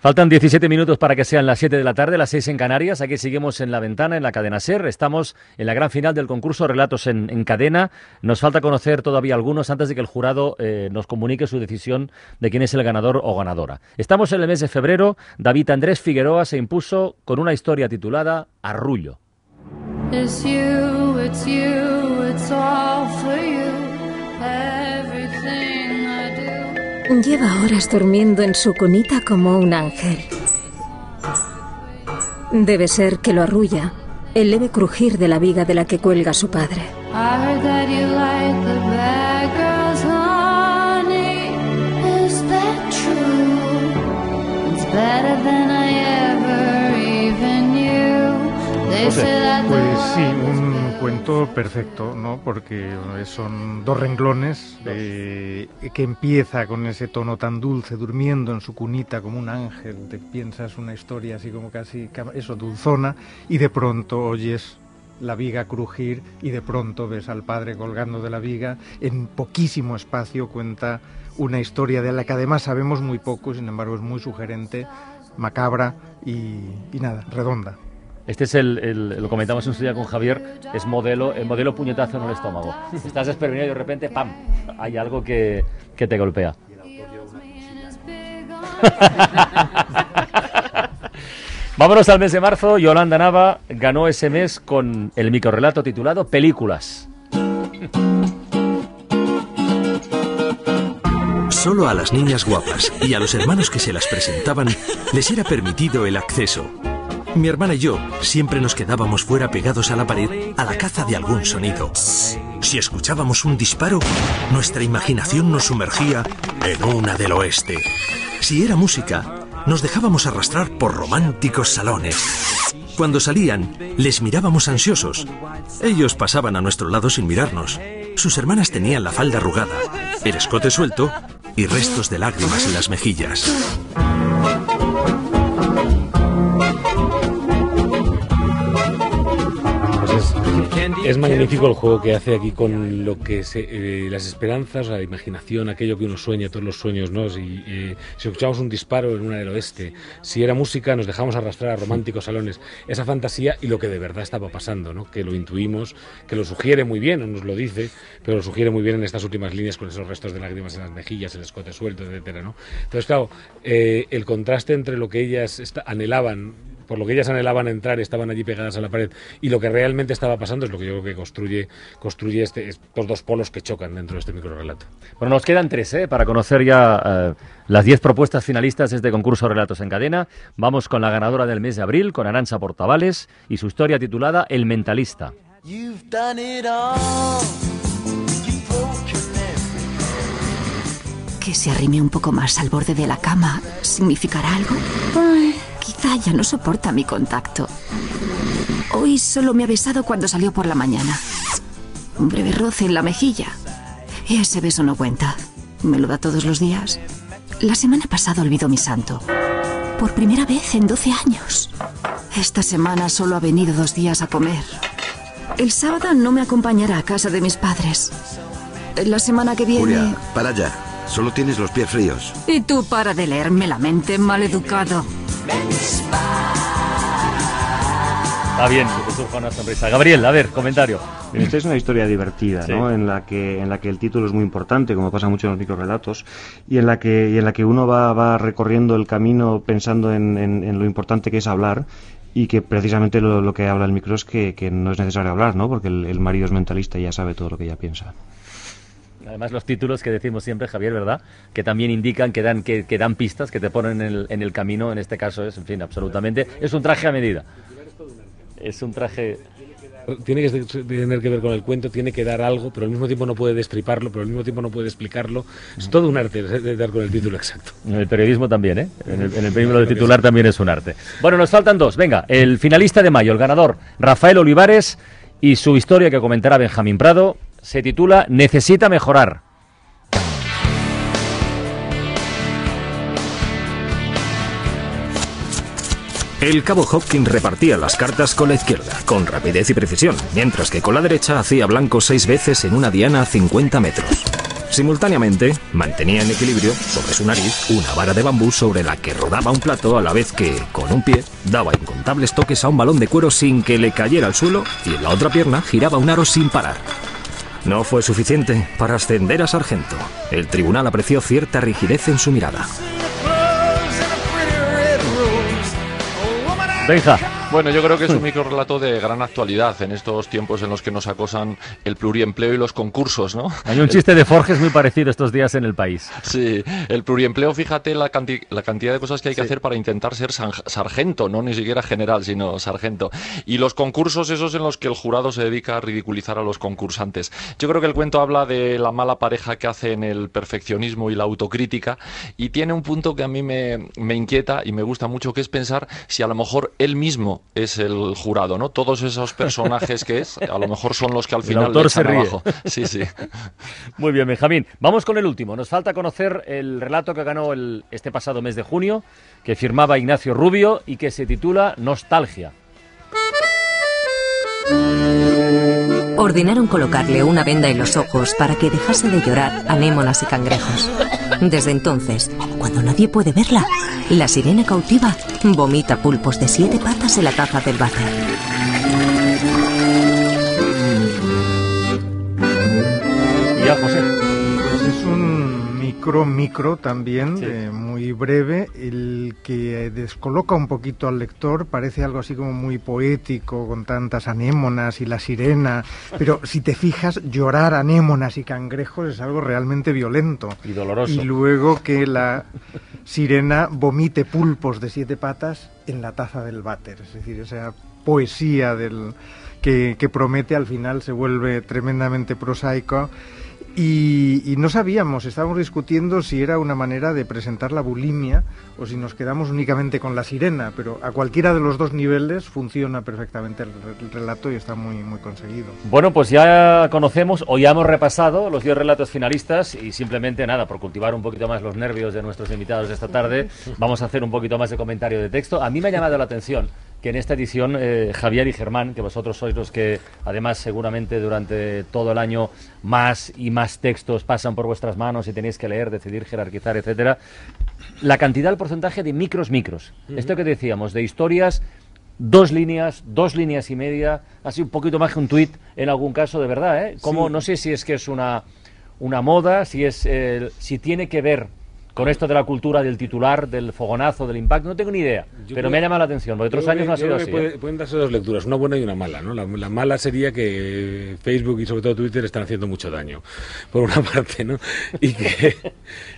Faltan 17 minutos para que sean las 7 de la tarde, las 6 en Canarias. Aquí seguimos en la ventana, en la cadena SER. Estamos en la gran final del concurso Relatos en, en Cadena. Nos falta conocer todavía algunos antes de que el jurado eh, nos comunique su decisión de quién es el ganador o ganadora. Estamos en el mes de febrero. David Andrés Figueroa se impuso con una historia titulada Arrullo. It's you, it's you, it's all for you. Everything I do. Lleva horas durmiendo en su cunita como un ángel. Debe ser que lo arrulla el leve crujir de la viga de la que cuelga su padre. Pues sí, cuento perfecto, ¿no? Porque son dos renglones eh, que empieza con ese tono tan dulce, durmiendo en su cunita como un ángel, te piensas una historia así como casi, ca- eso, dulzona, y de pronto oyes la viga crujir y de pronto ves al padre colgando de la viga. En poquísimo espacio cuenta una historia de la que además sabemos muy poco, sin embargo es muy sugerente, macabra y, y nada, redonda. Este es el, lo comentamos en su día con Javier, es modelo, el modelo puñetazo en el estómago. Estás desprevenido y de repente, ¡pam! Hay algo que, que te golpea. Vámonos al mes de marzo. Yolanda Nava ganó ese mes con el microrelato titulado Películas. Solo a las niñas guapas y a los hermanos que se las presentaban les era permitido el acceso. Mi hermana y yo siempre nos quedábamos fuera pegados a la pared a la caza de algún sonido. Si escuchábamos un disparo, nuestra imaginación nos sumergía en una del oeste. Si era música, nos dejábamos arrastrar por románticos salones. Cuando salían, les mirábamos ansiosos. Ellos pasaban a nuestro lado sin mirarnos. Sus hermanas tenían la falda arrugada, el escote suelto y restos de lágrimas en las mejillas. Es, magnífico el juego que hace aquí con lo que se, eh, las esperanzas, la imaginación, aquello que uno sueña, todos los sueños, ¿no? Si, eh, si escuchamos un disparo en una del oeste, si era música, nos dejamos arrastrar a románticos salones. Esa fantasía y lo que de verdad estaba pasando, ¿no? Que lo intuimos, que lo sugiere muy bien, no nos lo dice, pero lo sugiere muy bien en estas últimas líneas con esos restos de lágrimas en las mejillas, el escote suelto, etcétera, ¿no? Entonces, claro, eh, el contraste entre lo que ellas anhelaban por lo que ellas anhelaban entrar, estaban allí pegadas a la pared, y lo que realmente estaba pasando es lo que yo creo que construye, construye este, estos dos polos que chocan dentro de este microrelato. Bueno, nos quedan tres ¿eh? para conocer ya eh, las diez propuestas finalistas de este concurso Relatos en Cadena. Vamos con la ganadora del mes de abril, con Arancha Portavales, y su historia titulada El Mentalista. You've done it all. You've Que se arrime un poco más al borde de la cama significará algo. Quizá ya no soporta mi contacto. Hoy solo me ha besado cuando salió por la mañana. Un breve roce en la mejilla. Y ese beso no cuenta. Me lo da todos los días. La semana pasada olvidó mi santo. Por primera vez en 12 años. Esta semana solo ha venido dos días a comer. El sábado no me acompañará a casa de mis padres. La semana que viene... Julia, para allá. Solo tienes los pies fríos. Y tú para de leerme la mente, maleducado. Está bien, que te surja una sonrisa. Gabriel, a ver, comentario. Esta es una historia divertida, Sí. ¿no? En la que en la que el título es muy importante, como pasa mucho en los microrelatos, y en la que y en la que uno va, va recorriendo el camino pensando en, en- en lo importante que es hablar y que precisamente lo, lo que habla el micro es que, que no es necesario hablar, ¿no? Porque el, el marido es mentalista y ya sabe todo lo que ella piensa. Además, los títulos que decimos siempre, Javier, ¿verdad? Que también indican, que dan, que, que dan pistas, que te ponen en el, en el camino. En este caso es, en fin, absolutamente. Es un traje a medida. Es un traje. Tiene que tener que ver con el cuento, tiene que dar algo, pero al mismo tiempo no puede destriparlo, pero al mismo tiempo no puede explicarlo. Es todo un arte de dar con el título exacto. En el periodismo también, ¿eh? En el, en el periodismo titular también es un arte. Bueno, nos faltan dos. Venga, el finalista de mayo, el ganador, Rafael Olivares, y su historia que comentará Benjamín Prado, se titula Necesita mejorar. El cabo Hopkins repartía las cartas con la izquierda, con rapidez y precisión, mientras que con la derecha hacía blanco seis veces en una diana a 50 metros. Simultáneamente, mantenía en equilibrio sobre su nariz una vara de bambú sobre la que rodaba un plato a la vez que, con un pie, daba incontables toques a un balón de cuero sin que le cayera al suelo y en la otra pierna giraba un aro sin parar. No fue suficiente para ascender a sargento. El tribunal apreció cierta rigidez en su mirada. Benja. Bueno, yo creo que es un microrelato de gran actualidad en estos tiempos en los que nos acosan el pluriempleo y los concursos, ¿no? Hay un chiste de Forges muy parecido estos días en el país. Sí, el pluriempleo, fíjate la, canti- la cantidad de cosas que hay que hacer para intentar ser sargento, no ni siquiera general, sino sargento. Y los concursos esos en los que el jurado se dedica a ridiculizar a los concursantes. Yo creo que el cuento habla de la mala pareja que hacen el perfeccionismo y la autocrítica y tiene un punto que a mí me, me inquieta y me gusta mucho, que es pensar si a lo mejor él mismo es el jurado, ¿no? Todos esos personajes que es, a lo mejor son los que al El final autor le se ríe. abajo. Sí, sí. Muy bien, Benjamín. Vamos con el último. Nos falta conocer el relato que ganó el, este pasado mes de junio, que firmaba Ignacio Rubio y que se titula Nostalgia. Ordenaron colocarle una venda en los ojos para que dejase de llorar anémonas y cangrejos. Desde entonces, cuando nadie puede verla, la sirena cautiva vomita pulpos de siete patas en la taza del váter. Ya, José. Micro, micro también, eh, muy breve, el que descoloca un poquito al lector, parece algo así como muy poético, con tantas anémonas y la sirena, pero si te fijas, llorar anémonas y cangrejos es algo realmente violento. Y doloroso. Y luego que la sirena vomite pulpos de siete patas en la taza del váter, es decir, esa poesía del que, que promete al final se vuelve tremendamente prosaico y, y no sabíamos, estábamos discutiendo si era una manera de presentar la bulimia o si nos quedamos únicamente con la sirena, pero a cualquiera de los dos niveles funciona perfectamente el relato y está muy, muy conseguido. Bueno, pues ya conocemos o ya hemos repasado los 10 relatos finalistas y simplemente nada, por cultivar un poquito más los nervios de nuestros invitados esta tarde, vamos a hacer un poquito más de comentario de texto. A mí me ha llamado la atención que en esta edición eh, Javier y Germán, que vosotros sois los que además seguramente durante todo el año más y más textos pasan por vuestras manos y tenéis que leer, decidir, jerarquizar, etcétera, la cantidad, el porcentaje de micros micros. Esto que decíamos, de historias dos líneas, dos líneas y media, así un poquito más que un tuit en algún caso, de verdad, ¿eh? Como, Sí. no sé si es que es una, una moda, si es eh, si tiene que ver con esto de la cultura del titular, del fogonazo, del impacto, no tengo ni idea, Yo pero creo- me ha llamado la atención, porque otros años no ha sido así. ¿eh? puede- Pueden darse dos lecturas, una buena y una mala. ¿no? La, la mala sería que Facebook y sobre todo Twitter están haciendo mucho daño, por una parte, ¿no? Y que,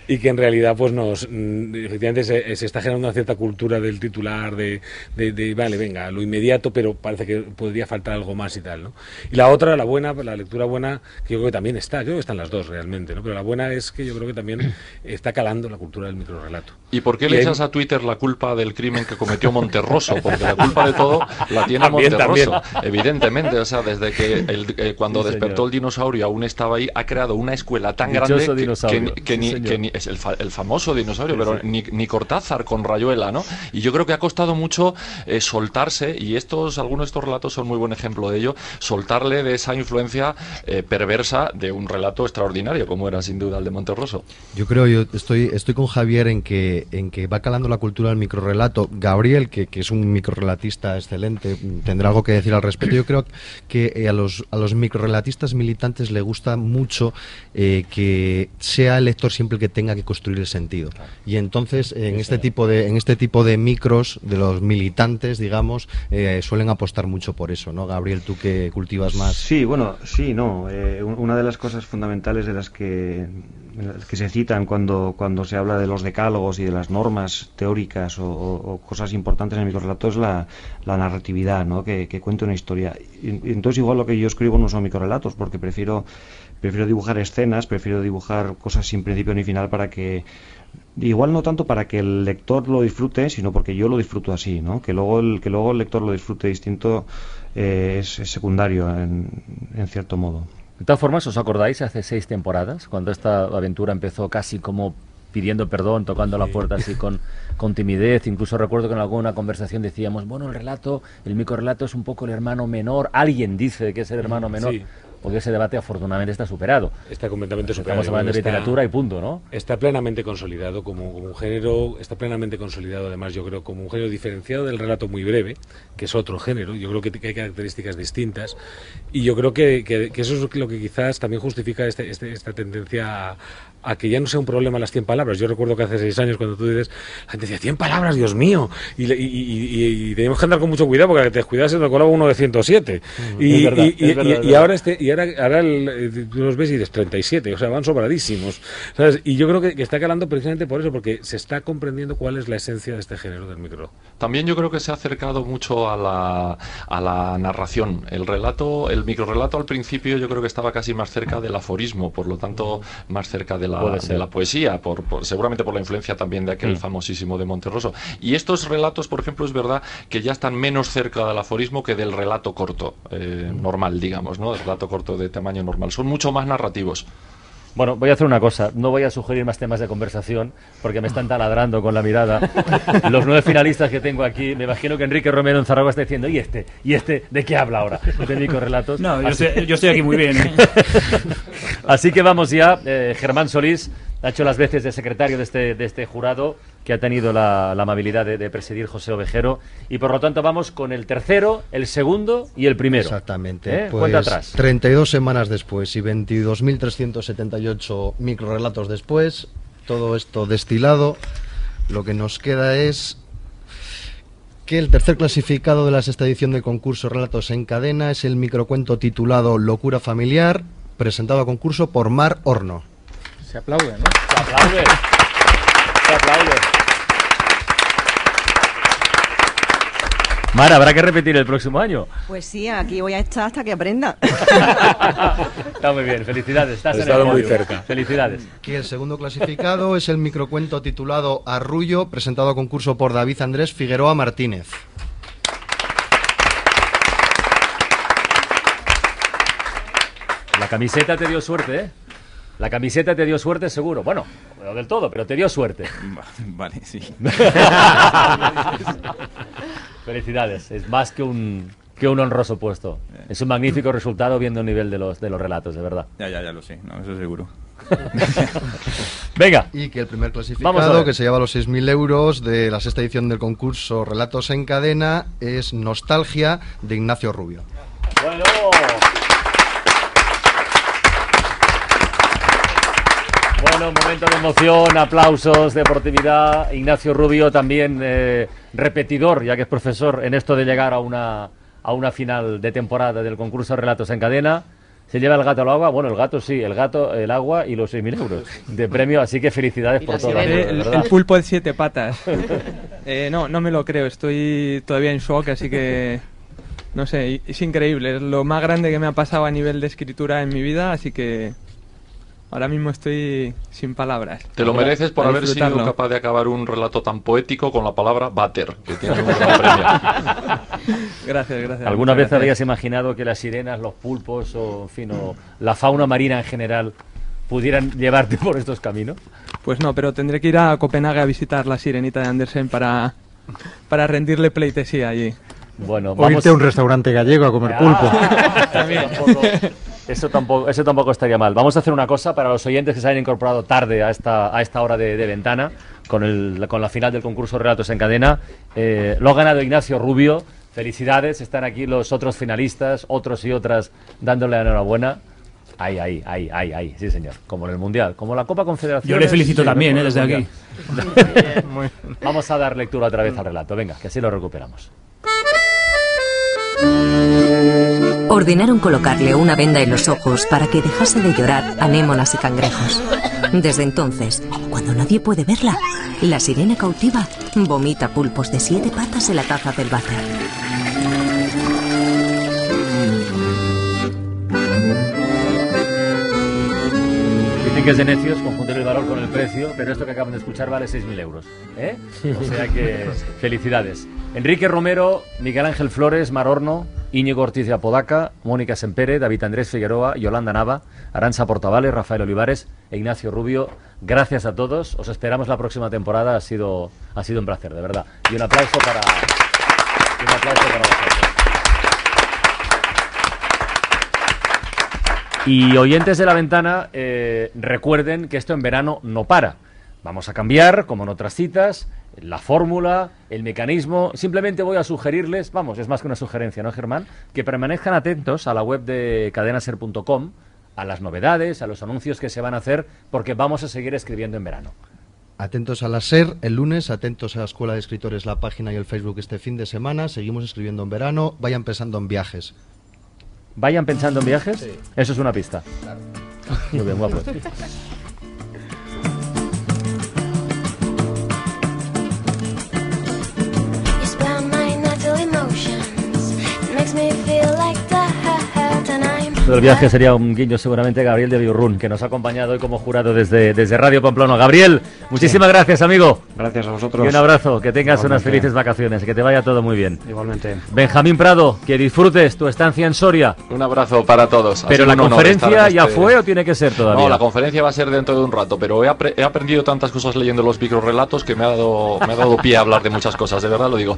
y que en realidad pues nos mm, efectivamente se, se está generando una cierta cultura del titular, de, de, de, vale, venga, lo inmediato, pero parece que podría faltar algo más y tal, ¿no? Y la otra, la buena, la lectura buena, que yo creo que también está, yo creo que están las dos realmente, ¿no? Pero la buena es que yo creo que también está calando la cultura del microrrelato. ¿Y por qué Y le hay- echas a Twitter la culpa del crimen que cometió Monterroso? Porque la culpa de todo la tiene También, Monterroso. también. Evidentemente, o sea, desde que el- eh, cuando Sí, despertó señor. el dinosaurio aún estaba ahí, ha creado una escuela tan Dichoso grande que- que, ni- que Sí, ni, señor. que ni- es el, fa- el famoso dinosaurio, Sí, pero sí. Ni, ni Cortázar con Rayuela, ¿no? Y yo creo que ha costado mucho eh, soltarse, y estos algunos de estos relatos son muy buen ejemplo de ello, soltarle de esa influencia eh, perversa de un relato extraordinario, como era sin duda el de Monterroso. Yo creo, yo estoy, estoy con Javier en que, en que va calando la cultura del microrelato. Gabriel, que, que es un microrelatista excelente, tendrá algo que decir al respecto. Yo creo que eh, a, los, a los microrelatistas militantes le gusta mucho que sea el lector siempre el que tenga que construir el sentido. Y entonces, en este tipo de, en este tipo de micros, de los militantes, digamos, eh, suelen apostar mucho por eso, ¿no? Gabriel, tú que cultivas más. Sí, bueno, sí, no. eh, un- una de las cosas fundamentales de las que, las que se citan cuando, cuando se habla de los decálogos y de las normas teóricas o, o- o cosas importantes en el microrelato es la, la narratividad, ¿no? Que, que cuente una historia. Y entonces igual lo que yo escribo no son microrelatos, porque prefiero, prefiero dibujar escenas, prefiero dibujar cosas sin principio ni final para que Igual no tanto para que el lector lo disfrute, sino porque yo lo disfruto así, ¿no? Que luego el, que luego el lector lo disfrute distinto eh, es, es secundario en, en cierto modo. De todas formas, ¿os acordáis hace seis temporadas, cuando esta aventura empezó casi como pidiendo perdón, tocando la puerta así con, con timidez? Incluso recuerdo que en alguna conversación decíamos, bueno, el relato, el microrelato es un poco el hermano menor. Alguien dice que es el hermano menor. Sí. Porque ese debate afortunadamente está superado. Está completamente superado. Estamos hablando de literatura y punto, ¿no? Está plenamente consolidado como, como un género, está plenamente consolidado además yo creo como un género diferenciado del relato muy breve, que es otro género, yo creo que, hay características distintas y yo creo que, que- que eso es lo que quizás también justifica este- este- esta tendencia a, a que ya no sea un problema las 100 palabras. Yo recuerdo que hace seis años cuando tú dices, la gente decía 100 palabras, Dios mío, y, y, y- y- y teníamos que andar con mucho cuidado porque te descuidas se te colaba uno de 107. Mm, y, es verdad, es verdad, ahora este y ahora, ahora el- eh, tú los ves y dices 37, o sea, van sobradísimos. ¿sabes? Y yo creo que, que está calando precisamente por eso, porque se está comprendiendo cuál es la esencia de este género del micro. También yo creo que se ha acercado mucho a la, a la narración. El relato, el microrelato al principio yo creo que estaba casi más cerca del aforismo, por lo tanto más cerca de la, de la poesía, por, por- seguramente por la influencia también de aquel Mm. famosísimo de Monterroso. Y estos relatos, por ejemplo, es verdad que ya están menos cerca del aforismo que del relato corto, eh, normal, digamos, ¿no? El relato corto de tamaño normal. Son mucho más narrativos. Bueno, voy a hacer una cosa. No voy a sugerir más temas de conversación porque me están taladrando con la mirada. Los nueve finalistas que tengo aquí, me imagino que Enrique Romero en Zaragoza está diciendo, ¿y este? ¿Y este? ¿De qué habla ahora? De microrelatos. No, yo Así- estoy- yo estoy aquí muy bien, ¿eh? Así que vamos ya. Eh, Germán Solís ha hecho las veces de secretario de este, de este jurado que ha tenido la, la amabilidad de, de presidir José Ovejero. Y por lo tanto vamos con el tercero, el segundo y el primero. Exactamente. ¿Eh? Pues, Cuenta atrás. 32 semanas después y 22.378 microrelatos después, todo esto destilado, lo que nos queda es que el tercer clasificado de la sexta edición del concurso Relatos en Cadena es el microcuento titulado Locura Familiar, presentado a concurso por Mar Horno. Se aplaude, ¿no? Se aplaude. Se aplaude. Mar, habrá que repetir el próximo año. Pues sí, aquí voy a estar hasta que aprenda. Está muy bien, felicidades. Estás en el muy podio. cerca. Felicidades. Y el segundo clasificado es el microcuento titulado Arrullo, presentado a concurso por David Andrés Figueroa Martínez. La camiseta te dio suerte, ¿eh? La camiseta te dio suerte seguro. Bueno, no del todo, pero te dio suerte. Vale, sí. Felicidades. Es más que un, que un honroso puesto. Es un magnífico resultado viendo el nivel de los, de los relatos, de verdad. Ya, ya, ya lo sé, no, eso seguro. Venga. Y que el primer Vamos a clasificado, que se lleva los 6.000 euros de la sexta edición del concurso Relatos en Cadena, es Nostalgia de Ignacio Rubio. Bueno. Bueno, momento de emoción, aplausos, deportividad. Ignacio Rubio también eh, repetidor, ya que es profesor en esto de llegar a una, a una final de temporada del concurso Relatos en Cadena. Se lleva el gato al agua, bueno, el gato sí, el gato, el agua y los 6.000 euros de premio, así que felicidades por todo. De el, el pulpo de siete patas. Eh, no, no me lo creo, estoy todavía en shock, así que no sé, es increíble, es lo más grande que me ha pasado a nivel de escritura en mi vida, así que ahora mismo estoy sin palabras. Te lo mereces por haber sido capaz de acabar un relato tan poético con la palabra váter, que tiene un gran premio. Gracias, gracias. ¿Alguna vez gracias. habías imaginado que las sirenas, los pulpos o, en fin, o la fauna marina en general pudieran llevarte por estos caminos? Pues no, pero tendré que ir a Copenhague a visitar la sirenita de Andersen para, para rendirle pleitesía allí. Bueno, O irte a un restaurante gallego a comer Ah, pulpo. También. Eso tampoco, eso tampoco estaría mal. Vamos a hacer una cosa para los oyentes que se hayan incorporado tarde a esta, a esta hora de, de ventana, con, el, con la final del concurso Relatos en Cadena. Eh, lo ha ganado Ignacio Rubio. Felicidades, están aquí los otros finalistas, otros y otras dándole la enhorabuena. Ahí, ahí, ahí, ahí, ahí, sí señor. Como en el Mundial, como la Copa Confederación. Yo le felicito también, eh, desde aquí. Vamos a dar lectura otra vez al relato. Venga, que así lo recuperamos. Ordenaron colocarle una venda en los ojos para que dejase de llorar anémonas y cangrejos. Desde entonces, cuando nadie puede verla, la sirena cautiva vomita pulpos de siete patas en la taza del váter. Que es de necios confundir el valor con el precio, pero esto que acaban de escuchar vale 6.000 euros. ¿eh? O sea que felicidades. Enrique Romero, Miguel Ángel Flores, Marorno, Íñigo Ortiz de Apodaca, Mónica Sempere, David Andrés Figueroa, Yolanda Nava, Aranza Portavales, Rafael Olivares e Ignacio Rubio. Gracias a todos. Os esperamos la próxima temporada. Ha sido, ha sido un placer, de verdad. Y un aplauso para, y un aplauso para vosotros. Y oyentes de la ventana, eh, recuerden que esto en verano no para. Vamos a cambiar, como en otras citas, la fórmula, el mecanismo. Simplemente voy a sugerirles, vamos, es más que una sugerencia, ¿no, Germán? Que permanezcan atentos a la web de cadenaser.com, a las novedades, a los anuncios que se van a hacer, porque vamos a seguir escribiendo en verano. Atentos a la SER el lunes, atentos a la Escuela de Escritores, la página y el Facebook este fin de semana. Seguimos escribiendo en verano, vayan pensando en viajes. ¿Vayan pensando en viajes? Eso es una pista. Muy bien, guapo. and I'm El viaje sería un guiño seguramente a Gabriel de Biurrun, que nos ha acompañado hoy como jurado desde, desde Radio Pamplona. Gabriel, muchísimas gracias, amigo. Gracias a vosotros. Y un abrazo, que tengas unas felices vacaciones, que te vaya todo muy bien. Igualmente. Benjamín Prado, que disfrutes tu estancia en Soria. Un abrazo para todos. Ha Pero la conferencia ya este- fue o tiene que ser todavía. No, la conferencia va a ser dentro de un rato, pero he, apre- he aprendido tantas cosas leyendo los microrelatos que me ha, dado, me ha dado pie a hablar de muchas cosas, de verdad lo digo.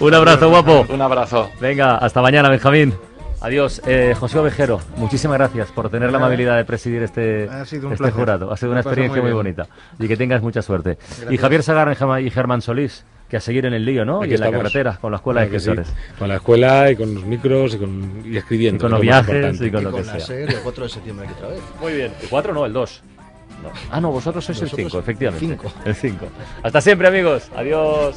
Un abrazo, guapo. Un abrazo. Venga, hasta mañana, Benjamín. Adiós. Eh, José Ovejero, muchísimas gracias por tener la amabilidad de presidir este, Ha sido un este placer. jurado. Ha sido una experiencia muy, muy bonita. Y que tengas mucha suerte. Y Gracias. Javier Sagarra y Germán- y Solís, que a seguir en el lío, ¿no? Aquí y en la estamos. carretera, con la escuela de Claro sí. escritores. Con la escuela y con los micros y, con, y escribiendo. Y con los lo viajes y con lo con que la sea. SER y el 4 de septiembre aquí otra vez. Muy bien. ¿El 4 no? El 2. No. Ah, no, vosotros sois el Nosotros 5, efectivamente. cinco. El 5. Hasta siempre, amigos. Adiós.